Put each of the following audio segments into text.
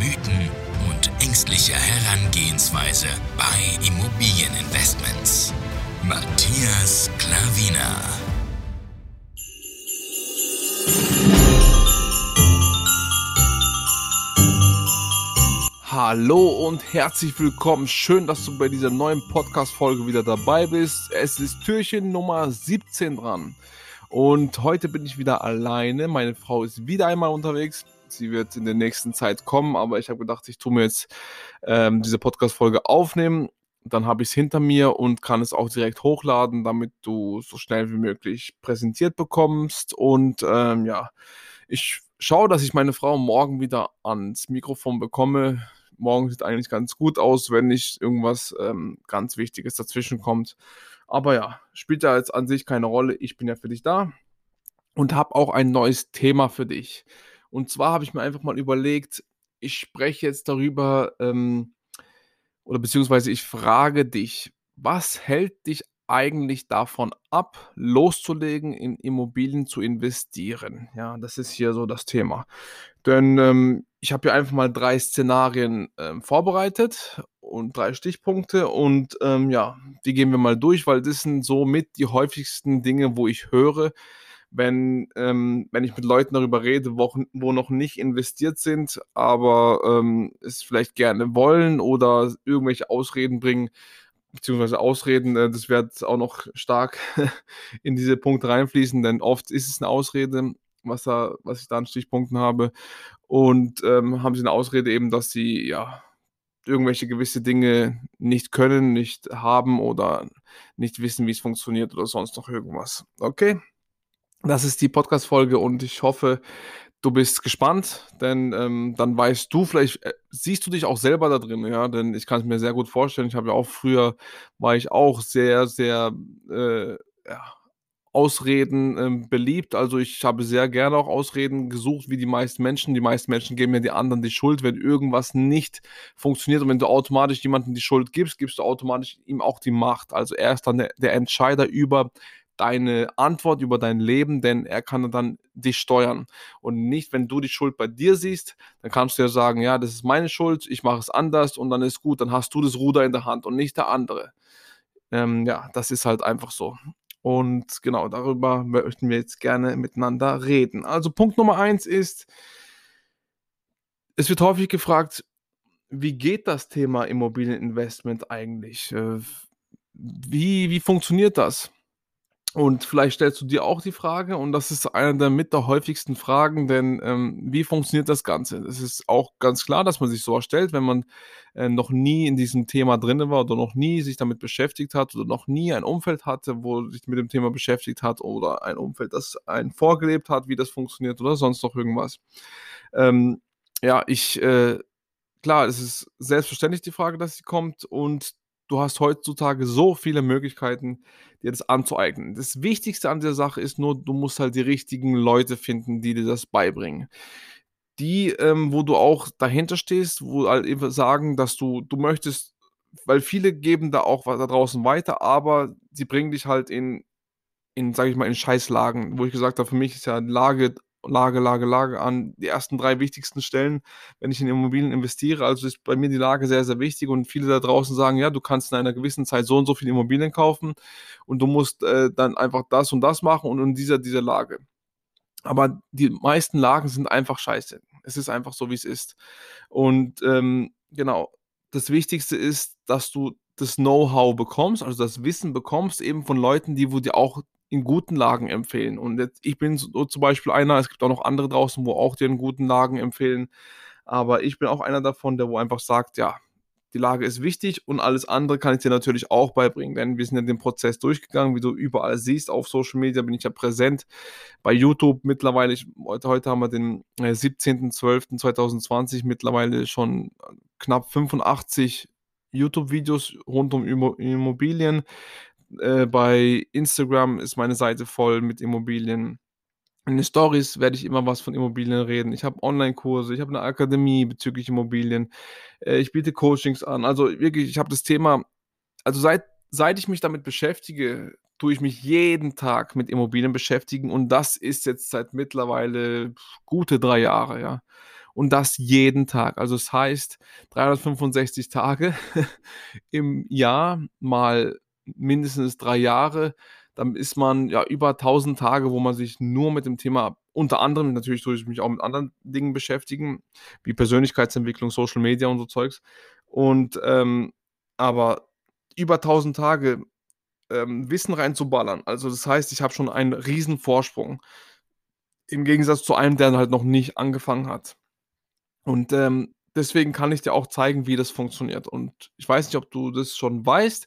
Mythen und ängstliche Herangehensweise bei Immobilieninvestments. Matthias Klavina. Hallo und herzlich willkommen. Schön, dass du bei dieser neuen Podcast-Folge wieder dabei bist. Es ist Türchen Nummer 17 dran. Und heute bin ich wieder alleine. Meine Frau ist wieder einmal unterwegs. Sie wird in der nächsten Zeit kommen, aber ich habe gedacht, ich tue mir jetzt ähm, diese Podcast-Folge aufnehmen. Dann habe ich es hinter mir und kann es auch direkt hochladen, damit du so schnell wie möglich präsentiert bekommst. Und ähm, ja, ich schaue, dass ich meine Frau morgen wieder ans Mikrofon bekomme morgen sieht eigentlich ganz gut aus, wenn nicht irgendwas ähm, ganz Wichtiges dazwischen kommt. Aber ja, spielt ja jetzt an sich keine Rolle. Ich bin ja für dich da und habe auch ein neues Thema für dich. Und zwar habe ich mir einfach mal überlegt, ich spreche jetzt darüber, ähm, oder beziehungsweise ich frage dich, was hält dich eigentlich davon ab, loszulegen, in Immobilien zu investieren? Ja, das ist hier so das Thema. Denn ähm, ich habe hier einfach mal drei Szenarien ähm, vorbereitet und drei Stichpunkte und ähm, ja, die gehen wir mal durch, weil das sind so mit die häufigsten Dinge, wo ich höre, wenn, ähm, wenn ich mit Leuten darüber rede, wo, wo noch nicht investiert sind, aber ähm, es vielleicht gerne wollen oder irgendwelche Ausreden bringen, beziehungsweise Ausreden, äh, das wird auch noch stark in diese Punkte reinfließen, denn oft ist es eine Ausrede, was, da, was ich da an Stichpunkten habe. Und ähm, haben sie eine Ausrede eben, dass sie ja irgendwelche gewisse Dinge nicht können, nicht haben oder nicht wissen, wie es funktioniert oder sonst noch irgendwas. Okay? Das ist die Podcast-Folge und ich hoffe, du bist gespannt, denn ähm, dann weißt du, vielleicht äh, siehst du dich auch selber da drin, ja, denn ich kann es mir sehr gut vorstellen. Ich habe ja auch früher, war ich auch sehr, sehr, äh, ja, Ausreden ähm, beliebt. Also ich habe sehr gerne auch Ausreden gesucht, wie die meisten Menschen. Die meisten Menschen geben ja die anderen die Schuld, wenn irgendwas nicht funktioniert. Und wenn du automatisch jemandem die Schuld gibst, gibst du automatisch ihm auch die Macht. Also er ist dann der, der Entscheider über deine Antwort über dein Leben, denn er kann dann dich steuern. Und nicht, wenn du die Schuld bei dir siehst, dann kannst du ja sagen, ja, das ist meine Schuld, ich mache es anders und dann ist gut, dann hast du das Ruder in der Hand und nicht der andere. Ähm, ja, das ist halt einfach so. Und genau darüber möchten wir jetzt gerne miteinander reden. Also Punkt Nummer eins ist, es wird häufig gefragt, wie geht das Thema Immobilieninvestment eigentlich? Äh, wie, wie funktioniert das? Und vielleicht stellst du dir auch die Frage, und das ist eine der mit der häufigsten Fragen, denn ähm, wie funktioniert das Ganze? Es ist auch ganz klar, dass man sich so erstellt, wenn man äh, noch nie in diesem Thema drin war oder noch nie sich damit beschäftigt hat oder noch nie ein Umfeld hatte, wo sich mit dem Thema beschäftigt hat oder ein Umfeld, das einen vorgelebt hat, wie das funktioniert oder sonst noch irgendwas. Ähm, ja, ich, äh, klar, es ist selbstverständlich die Frage, dass sie kommt und du hast heutzutage so viele Möglichkeiten, dir das anzueignen. Das Wichtigste an der Sache ist nur, du musst halt die richtigen Leute finden, die dir das beibringen. Die, ähm, wo du auch dahinter stehst, wo halt eben sagen, dass du, du möchtest, weil viele geben da auch da draußen weiter, aber sie bringen dich halt in, in, sag ich mal, in Scheißlagen, wo ich gesagt habe, für mich ist ja Lage Lage, Lage, Lage an die ersten drei wichtigsten Stellen, wenn ich in Immobilien investiere. Also ist bei mir die Lage sehr, sehr wichtig und viele da draußen sagen, ja, du kannst in einer gewissen Zeit so und so viele Immobilien kaufen und du musst äh, dann einfach das und das machen und in dieser, dieser Lage. Aber die meisten Lagen sind einfach scheiße. Es ist einfach so, wie es ist. Und ähm, genau, das Wichtigste ist, dass du das Know-how bekommst, also das Wissen bekommst, eben von Leuten, die wo dir auch in guten Lagen empfehlen. Und jetzt, ich bin so zum Beispiel einer, es gibt auch noch andere draußen, wo auch dir in guten Lagen empfehlen. Aber ich bin auch einer davon, der wo einfach sagt, ja, die Lage ist wichtig und alles andere kann ich dir natürlich auch beibringen, denn wir sind ja den Prozess durchgegangen, wie du überall siehst. Auf Social Media bin ich ja präsent. Bei YouTube mittlerweile, ich, heute, heute haben wir den äh, 17.12.2020, mittlerweile schon knapp 85 YouTube-Videos rund um Immobilien. Äh, bei Instagram ist meine Seite voll mit Immobilien. In den Stories werde ich immer was von Immobilien reden. Ich habe Online-Kurse, ich habe eine Akademie bezüglich Immobilien. Äh, ich biete Coachings an. Also wirklich, ich habe das Thema, also seit, seit ich mich damit beschäftige, tue ich mich jeden Tag mit Immobilien beschäftigen und das ist jetzt seit mittlerweile gute drei Jahre, ja. Und das jeden Tag. Also es das heißt 365 Tage im Jahr mal mindestens drei Jahre dann ist man ja über 1000 Tage, wo man sich nur mit dem Thema, unter anderem natürlich tue ich mich auch mit anderen Dingen beschäftigen, wie Persönlichkeitsentwicklung, Social Media und so Zeugs. Und ähm, aber über 1000 Tage ähm, Wissen reinzuballern. Also das heißt, ich habe schon einen riesen Vorsprung. Im Gegensatz zu einem, der halt noch nicht angefangen hat. Und ähm, deswegen kann ich dir auch zeigen, wie das funktioniert. Und ich weiß nicht, ob du das schon weißt,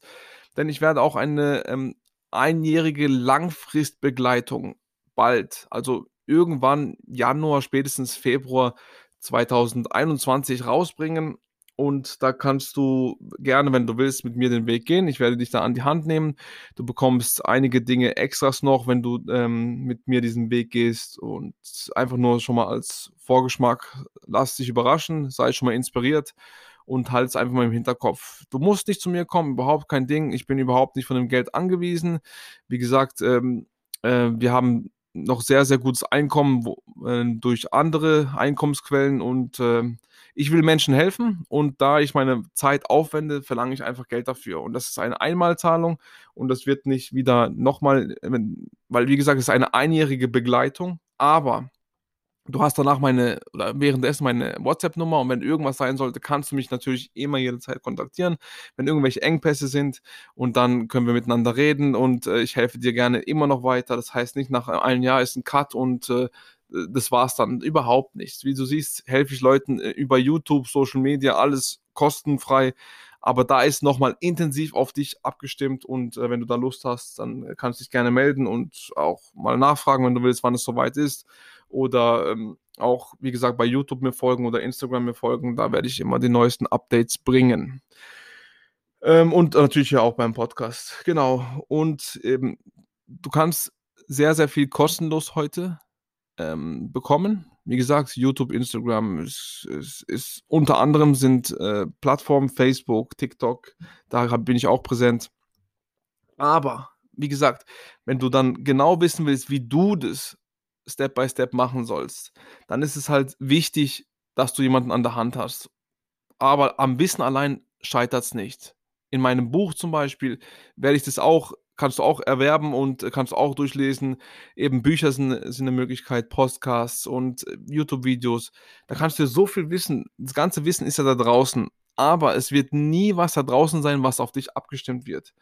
denn ich werde auch eine ähm, einjährige Langfristbegleitung bald, also irgendwann Januar, spätestens Februar 2021 rausbringen. Und da kannst du gerne, wenn du willst, mit mir den Weg gehen. Ich werde dich da an die Hand nehmen. Du bekommst einige Dinge extras noch, wenn du ähm, mit mir diesen Weg gehst. Und einfach nur schon mal als Vorgeschmack, lass dich überraschen, sei schon mal inspiriert und halt es einfach mal im Hinterkopf. Du musst nicht zu mir kommen, überhaupt kein Ding. Ich bin überhaupt nicht von dem Geld angewiesen. Wie gesagt, ähm, äh, wir haben noch sehr, sehr gutes Einkommen wo, äh, durch andere Einkommensquellen und äh, ich will Menschen helfen und da ich meine Zeit aufwende, verlange ich einfach Geld dafür. Und das ist eine Einmalzahlung und das wird nicht wieder nochmal, weil wie gesagt, es ist eine einjährige Begleitung, aber Du hast danach meine, oder währenddessen meine WhatsApp-Nummer und wenn irgendwas sein sollte, kannst du mich natürlich immer jederzeit kontaktieren, wenn irgendwelche Engpässe sind und dann können wir miteinander reden und äh, ich helfe dir gerne immer noch weiter. Das heißt nicht nach einem Jahr ist ein Cut und äh, das war's dann überhaupt nicht. Wie du siehst, helfe ich Leuten äh, über YouTube, Social Media, alles kostenfrei. Aber da ist nochmal intensiv auf dich abgestimmt und äh, wenn du da Lust hast, dann kannst du dich gerne melden und auch mal nachfragen, wenn du willst, wann es soweit ist oder ähm, auch, wie gesagt, bei YouTube mir folgen oder Instagram mir folgen. Da werde ich immer die neuesten Updates bringen. Ähm, und natürlich ja auch beim Podcast. Genau. Und eben, du kannst sehr, sehr viel kostenlos heute ähm, bekommen. Wie gesagt, YouTube, Instagram ist, ist, ist unter anderem sind äh, Plattformen Facebook, TikTok, da bin ich auch präsent. Aber wie gesagt, wenn du dann genau wissen willst, wie du das Step by Step machen sollst, dann ist es halt wichtig, dass du jemanden an der Hand hast. Aber am Wissen allein scheitert es nicht. In meinem Buch zum Beispiel werde ich das auch, kannst du auch erwerben und kannst auch durchlesen. Eben Bücher sind, sind eine Möglichkeit, Podcasts und äh, YouTube-Videos. Da kannst du so viel wissen. Das ganze Wissen ist ja da draußen. Aber es wird nie was da draußen sein, was auf dich abgestimmt wird.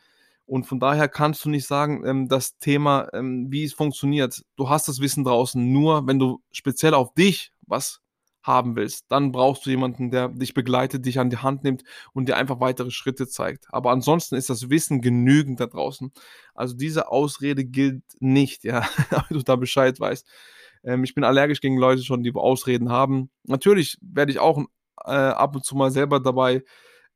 Und von daher kannst du nicht sagen, ähm, das Thema, ähm, wie es funktioniert. Du hast das Wissen draußen nur, wenn du speziell auf dich was haben willst. Dann brauchst du jemanden, der dich begleitet, dich an die Hand nimmt und dir einfach weitere Schritte zeigt. Aber ansonsten ist das Wissen genügend da draußen. Also diese Ausrede gilt nicht, ja, damit du da Bescheid weißt. Ähm, ich bin allergisch gegen Leute schon, die Ausreden haben. Natürlich werde ich auch äh, ab und zu mal selber dabei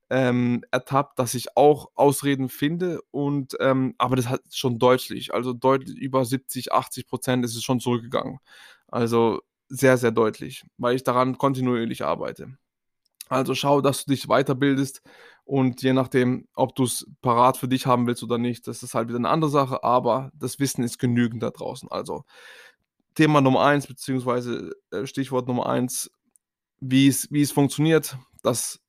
ähm, ertappt, dass ich auch Ausreden finde und ähm, aber das hat schon deutlich, also deutlich über 70, 80 Prozent ist es schon zurückgegangen. Also sehr, sehr deutlich, weil ich daran kontinuierlich arbeite. Also schau, dass du dich weiterbildest und je nachdem, ob du es parat für dich haben willst oder nicht, das ist halt wieder eine andere Sache, aber das Wissen ist genügend da draußen. Also Thema Nummer eins, beziehungsweise äh, Stichwort Nummer eins, wie es, wie es funktioniert, das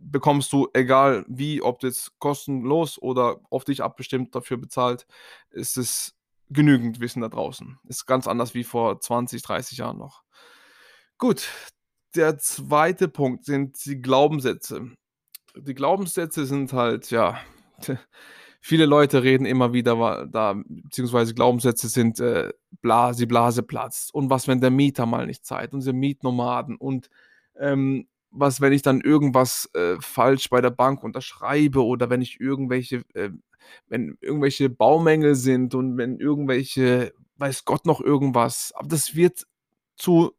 bekommst du, egal wie, ob jetzt kostenlos oder auf dich abbestimmt dafür bezahlt, ist es genügend Wissen da draußen. Ist ganz anders wie vor 20, 30 Jahren noch. Gut, der zweite Punkt sind die Glaubenssätze. Die Glaubenssätze sind halt, ja, viele Leute reden immer wieder da, beziehungsweise Glaubenssätze sind äh, Blase, Blase platzt und was, wenn der Mieter mal nicht zahlt, unsere Mietnomaden und ähm, was, wenn ich dann irgendwas äh, falsch bei der Bank unterschreibe oder wenn ich irgendwelche, äh, wenn irgendwelche Baumängel sind und wenn irgendwelche, weiß Gott noch irgendwas, aber das wird zu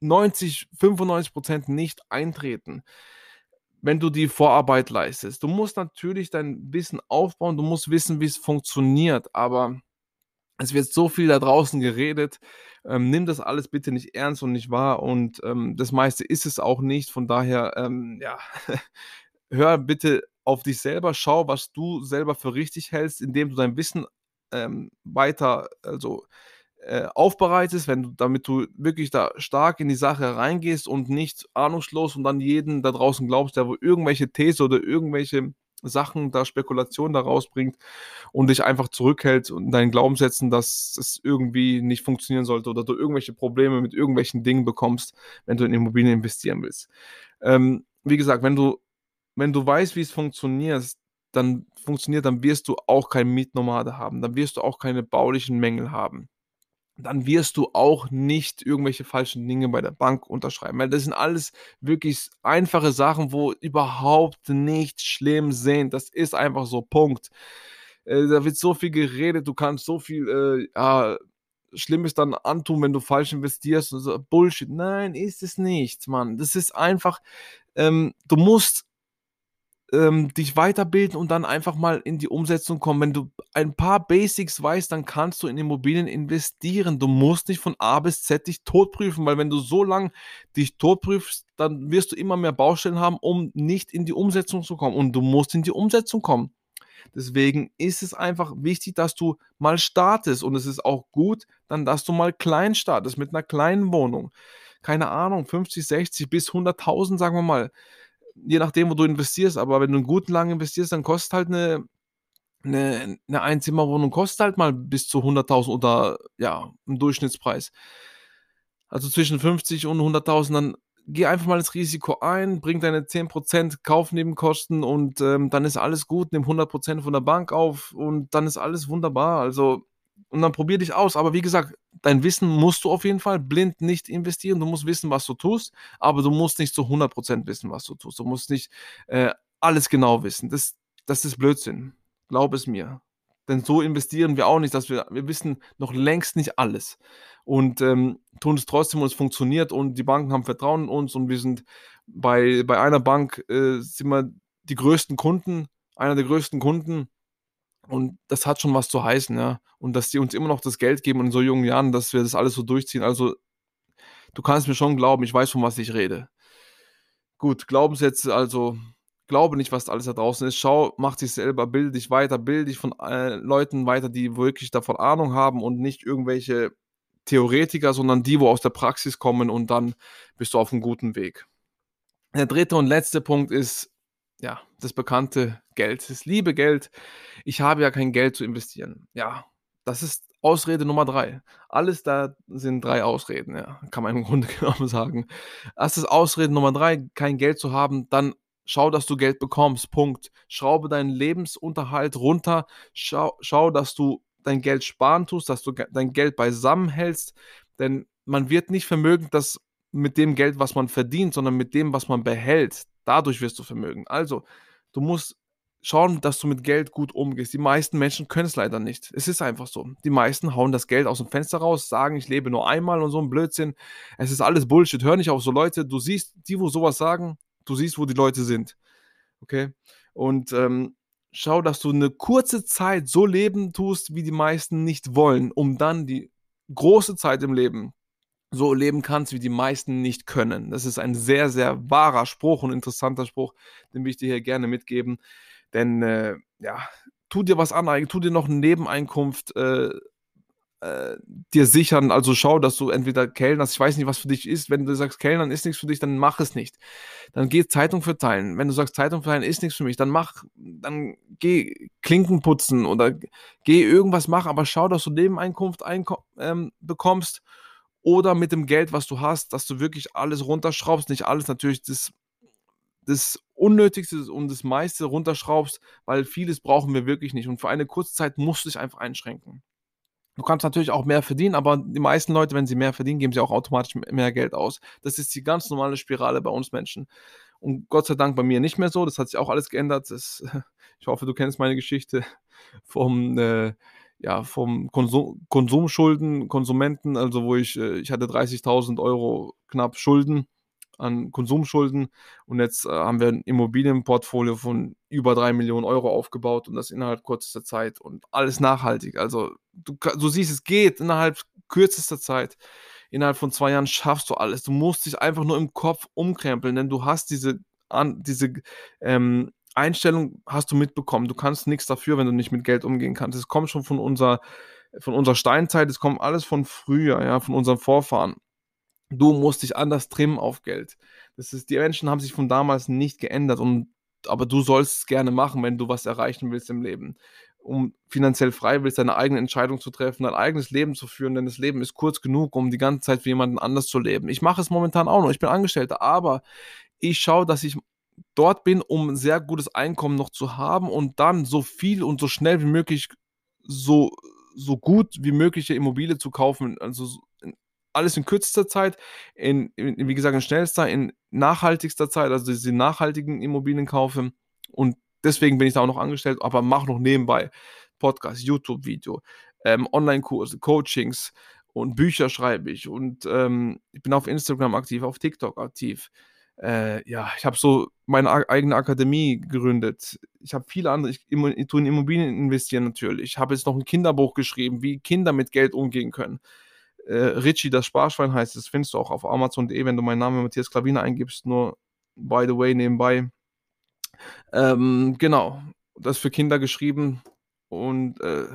90, 95 Prozent nicht eintreten, wenn du die Vorarbeit leistest. Du musst natürlich dein Wissen aufbauen, du musst wissen, wie es funktioniert, aber es wird so viel da draußen geredet. Ähm, nimm das alles bitte nicht ernst und nicht wahr. Und ähm, das meiste ist es auch nicht. Von daher, ähm, ja, hör bitte auf dich selber, schau, was du selber für richtig hältst, indem du dein Wissen ähm, weiter, also äh, aufbereitest, wenn du, damit du wirklich da stark in die Sache reingehst und nicht ahnungslos und dann jeden da draußen glaubst, der wo irgendwelche These oder irgendwelche Sachen da Spekulation da rausbringt und dich einfach zurückhält und deinen Glaubenssätzen, dass es irgendwie nicht funktionieren sollte oder du irgendwelche Probleme mit irgendwelchen Dingen bekommst, wenn du in Immobilien investieren willst. Ähm, wie gesagt, wenn du, wenn du weißt, wie es funktioniert, dann funktioniert, dann wirst du auch kein Mietnomade haben, dann wirst du auch keine baulichen Mängel haben dann wirst du auch nicht irgendwelche falschen Dinge bei der Bank unterschreiben. Weil das sind alles wirklich einfache Sachen, wo überhaupt nichts schlimm sind. Das ist einfach so, Punkt. Äh, da wird so viel geredet, du kannst so viel äh, ja, Schlimmes dann antun, wenn du falsch investierst. So, Bullshit. Nein, ist es nicht, Mann. Das ist einfach, ähm, du musst ähm, dich weiterbilden und dann einfach mal in die Umsetzung kommen. Wenn du ein paar Basics weißt, dann kannst du in Immobilien investieren. Du musst nicht von A bis Z dich totprüfen, weil wenn du so lange dich totprüfst, dann wirst du immer mehr Baustellen haben, um nicht in die Umsetzung zu kommen. Und du musst in die Umsetzung kommen. Deswegen ist es einfach wichtig, dass du mal startest. Und es ist auch gut, dann, dass du mal klein startest mit einer kleinen Wohnung. Keine Ahnung, 50, 60 bis 100.000, sagen wir mal je nachdem, wo du investierst, aber wenn du einen guten lang investierst, dann kostet halt eine, eine, eine Einzimmerwohnung kostet halt mal bis zu 100.000 oder ja, im Durchschnittspreis. Also zwischen 50 und 100.000, dann geh einfach mal das Risiko ein, bring deine 10% Kaufnebenkosten und ähm, dann ist alles gut, nimm 100% von der Bank auf und dann ist alles wunderbar. Also, und dann probier dich aus. Aber wie gesagt, dein Wissen musst du auf jeden Fall blind nicht investieren. Du musst wissen, was du tust, aber du musst nicht zu 100% wissen, was du tust. Du musst nicht äh, alles genau wissen. Das, das ist Blödsinn. Glaub es mir. Denn so investieren wir auch nicht, dass wir, wir wissen noch längst nicht alles. Und ähm, tun es trotzdem und es funktioniert und die Banken haben Vertrauen in uns und wir sind bei, bei einer Bank äh, sind wir die größten Kunden, einer der größten Kunden und das hat schon was zu heißen, ja. Und dass die uns immer noch das Geld geben in so jungen Jahren, dass wir das alles so durchziehen. Also, du kannst mir schon glauben, ich weiß, von was ich rede. Gut, Glaubenssätze, also glaube nicht, was alles da draußen ist. Schau, mach dich selber, bilde dich weiter, bilde dich von äh, Leuten weiter, die wirklich davon Ahnung haben und nicht irgendwelche Theoretiker, sondern die, wo aus der Praxis kommen und dann bist du auf einem guten Weg. Der dritte und letzte Punkt ist, ja, das bekannte Geld, das liebe Geld. Ich habe ja kein Geld zu investieren. Ja, das ist Ausrede Nummer drei. Alles da sind drei Ausreden, ja, kann man im Grunde genommen sagen. Das ist Ausrede Nummer drei, kein Geld zu haben, dann schau, dass du Geld bekommst, Punkt. Schraube deinen Lebensunterhalt runter, schau, schau dass du dein Geld sparen tust, dass du dein Geld beisammen hältst, denn man wird nicht vermögend, dass mit dem Geld, was man verdient, sondern mit dem, was man behält. Dadurch wirst du vermögen. Also, du musst schauen, dass du mit Geld gut umgehst. Die meisten Menschen können es leider nicht. Es ist einfach so. Die meisten hauen das Geld aus dem Fenster raus, sagen, ich lebe nur einmal und so ein Blödsinn. Es ist alles Bullshit. Hör nicht auf so Leute. Du siehst, die, wo sowas sagen, du siehst, wo die Leute sind. Okay? Und ähm, schau, dass du eine kurze Zeit so leben tust, wie die meisten nicht wollen, um dann die große Zeit im Leben so leben kannst, wie die meisten nicht können. Das ist ein sehr, sehr wahrer Spruch und interessanter Spruch, den will ich dir hier gerne mitgeben. Denn äh, ja, tu dir was aneignen, tu dir noch eine Nebeneinkunft äh, äh, dir sichern. Also schau, dass du entweder Kellnerst, ich weiß nicht, was für dich ist. Wenn du sagst, Kellnern ist nichts für dich, dann mach es nicht. Dann geh Zeitung verteilen. Wenn du sagst, Zeitung verteilen ist nichts für mich, dann mach, dann geh Klinken putzen oder geh irgendwas machen, aber schau, dass du Nebeneinkunft ähm, bekommst oder mit dem Geld, was du hast, dass du wirklich alles runterschraubst, nicht alles natürlich das, das Unnötigste und das meiste runterschraubst, weil vieles brauchen wir wirklich nicht. Und für eine kurze Zeit musst du dich einfach einschränken. Du kannst natürlich auch mehr verdienen, aber die meisten Leute, wenn sie mehr verdienen, geben sie auch automatisch mehr Geld aus. Das ist die ganz normale Spirale bei uns Menschen. Und Gott sei Dank bei mir nicht mehr so. Das hat sich auch alles geändert. Das, ich hoffe, du kennst meine Geschichte vom, äh, ja, vom Konsum, Konsumschulden, Konsumenten, also wo ich, äh, ich hatte 30.000 Euro knapp Schulden an Konsumschulden und jetzt äh, haben wir ein Immobilienportfolio von über drei Millionen Euro aufgebaut und das innerhalb kürzester Zeit und alles nachhaltig. Also du, du siehst, es geht innerhalb kürzester Zeit. Innerhalb von zwei Jahren schaffst du alles. Du musst dich einfach nur im Kopf umkrempeln, denn du hast diese, an, diese ähm, Einstellung hast du mitbekommen. Du kannst nichts dafür, wenn du nicht mit Geld umgehen kannst. Es kommt schon von unserer, von unserer Steinzeit, es kommt alles von früher, ja, von unseren Vorfahren. Du musst dich anders trimmen auf Geld. Das ist, die Menschen haben sich von damals nicht geändert und aber du sollst es gerne machen, wenn du was erreichen willst im Leben. Um finanziell frei willst, deine eigene Entscheidung zu treffen, dein eigenes Leben zu führen, denn das Leben ist kurz genug, um die ganze Zeit für jemanden anders zu leben. Ich mache es momentan auch noch, ich bin Angestellter, aber ich schaue, dass ich dort bin, um ein sehr gutes Einkommen noch zu haben und dann so viel und so schnell wie möglich so, so gut wie mögliche Immobilie zu kaufen, also alles in kürzester Zeit, in, in, wie gesagt, in schnellster, in nachhaltigster Zeit, also diese nachhaltigen Immobilien kaufen. Und deswegen bin ich da auch noch angestellt, aber mache noch nebenbei Podcast, YouTube-Video, ähm, Online-Kurse, Coachings und Bücher schreibe ich. Und ähm, ich bin auf Instagram aktiv, auf TikTok aktiv. Äh, ja, ich habe so meine eigene Akademie gegründet. Ich habe viele andere, ich, ich tue in Immobilien investieren natürlich. Ich habe jetzt noch ein Kinderbuch geschrieben, wie Kinder mit Geld umgehen können. Äh, Richie, das Sparschwein heißt, das findest du auch auf Amazon.de, wenn du meinen Namen Matthias Klavine eingibst, nur by the way nebenbei. Ähm, genau, das für Kinder geschrieben und äh,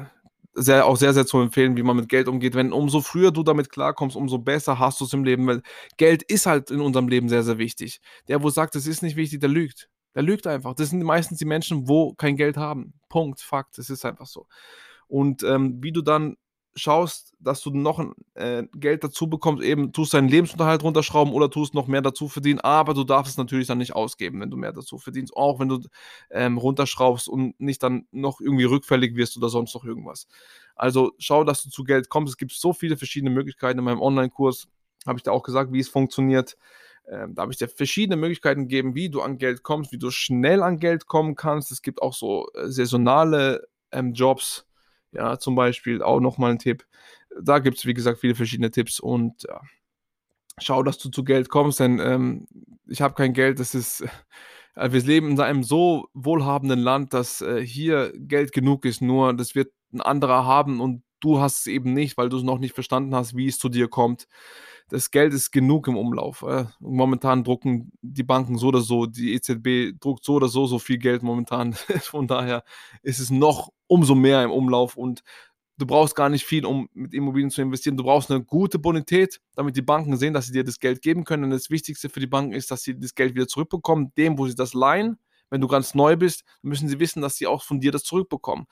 sehr, auch sehr, sehr zu empfehlen, wie man mit Geld umgeht. Wenn umso früher du damit klarkommst, umso besser hast du es im Leben, weil Geld ist halt in unserem Leben sehr, sehr wichtig. Der, wo sagt, es ist nicht wichtig, der lügt. Der lügt einfach. Das sind meistens die Menschen, wo kein Geld haben. Punkt, Fakt. Es ist einfach so. Und ähm, wie du dann schaust, dass du noch äh, Geld dazu bekommst, eben tust deinen Lebensunterhalt runterschrauben oder tust noch mehr dazu verdienen, aber du darfst es natürlich dann nicht ausgeben, wenn du mehr dazu verdienst, auch wenn du ähm, runterschraubst und nicht dann noch irgendwie rückfällig wirst oder sonst noch irgendwas. Also schau, dass du zu Geld kommst. Es gibt so viele verschiedene Möglichkeiten. In meinem Online-Kurs habe ich dir auch gesagt, wie es funktioniert. Ähm, da habe ich dir verschiedene Möglichkeiten gegeben, wie du an Geld kommst, wie du schnell an Geld kommen kannst. Es gibt auch so äh, saisonale ähm, Jobs, ja, zum Beispiel auch nochmal ein Tipp. Da gibt es, wie gesagt, viele verschiedene Tipps und ja, schau, dass du zu Geld kommst, denn ähm, ich habe kein Geld, das ist, äh, wir leben in einem so wohlhabenden Land, dass äh, hier Geld genug ist, nur das wird ein anderer haben und du hast es eben nicht, weil du es noch nicht verstanden hast, wie es zu dir kommt. Das Geld ist genug im Umlauf. Äh. Momentan drucken die Banken so oder so, die EZB druckt so oder so so viel Geld momentan. Von daher ist es noch umso mehr im Umlauf und du brauchst gar nicht viel, um mit Immobilien zu investieren. Du brauchst eine gute Bonität, damit die Banken sehen, dass sie dir das Geld geben können. Und das Wichtigste für die Banken ist, dass sie das Geld wieder zurückbekommen, dem, wo sie das leihen. Wenn du ganz neu bist, müssen sie wissen, dass sie auch von dir das zurückbekommen.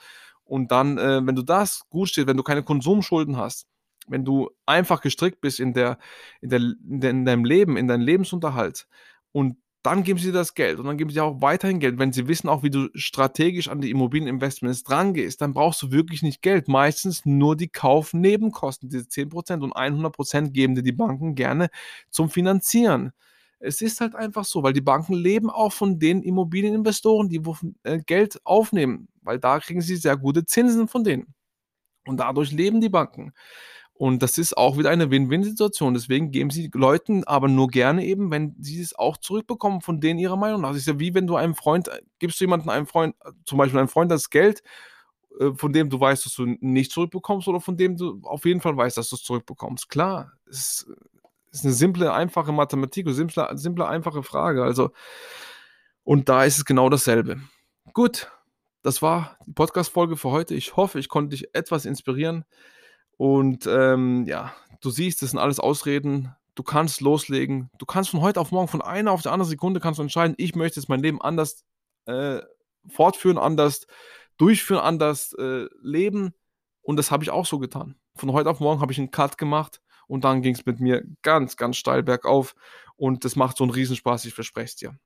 Und dann, äh, wenn du das gut steht, wenn du keine Konsumschulden hast, wenn du einfach gestrickt bist in, der, in, der, in, der, in deinem Leben, in deinem Lebensunterhalt und dann geben sie das Geld und dann geben sie auch weiterhin Geld. Wenn sie wissen auch, wie du strategisch an die Immobilieninvestments drangehst, dann brauchst du wirklich nicht Geld. Meistens nur die Kaufnebenkosten, diese 10% und 100% geben dir die Banken gerne zum Finanzieren. Es ist halt einfach so, weil die Banken leben auch von den Immobilieninvestoren, die äh, Geld aufnehmen, weil da kriegen sie sehr gute Zinsen von denen. Und dadurch leben die Banken. Und das ist auch wieder eine Win-Win-Situation. Deswegen geben sie Leuten aber nur gerne eben, wenn sie es auch zurückbekommen von denen ihrer Meinung nach. Das ist ja wie wenn du einem Freund, gibst du jemandem einem Freund, zum Beispiel einem Freund das Geld, äh, von dem du weißt, dass du nicht zurückbekommst oder von dem du auf jeden Fall weißt, dass du es zurückbekommst. Klar, es ist eine simple, einfache Mathematik, eine simple, simple, einfache Frage. Also, und da ist es genau dasselbe. Gut, das war die Podcast-Folge für heute. Ich hoffe, ich konnte dich etwas inspirieren. Und ähm, ja, du siehst, das sind alles Ausreden. Du kannst loslegen. Du kannst von heute auf morgen, von einer auf die andere Sekunde kannst du entscheiden, ich möchte jetzt mein Leben anders äh, fortführen, anders durchführen, anders äh, leben. Und das habe ich auch so getan. Von heute auf morgen habe ich einen Cut gemacht und dann ging es mit mir ganz, ganz steil bergauf. Und das macht so einen Riesenspaß, ich verspreche es dir.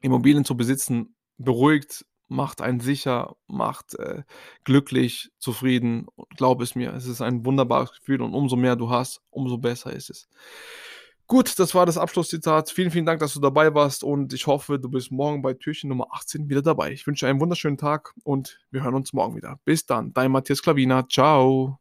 Immobilien zu besitzen beruhigt macht einen sicher, macht äh, glücklich, zufrieden. Glaub es mir, es ist ein wunderbares Gefühl und umso mehr du hast, umso besser ist es. Gut, das war das Abschlusszitat. Vielen, vielen Dank, dass du dabei warst und ich hoffe, du bist morgen bei Türchen Nummer 18 wieder dabei. Ich wünsche einen wunderschönen Tag und wir hören uns morgen wieder. Bis dann, dein Matthias Klavina. Ciao.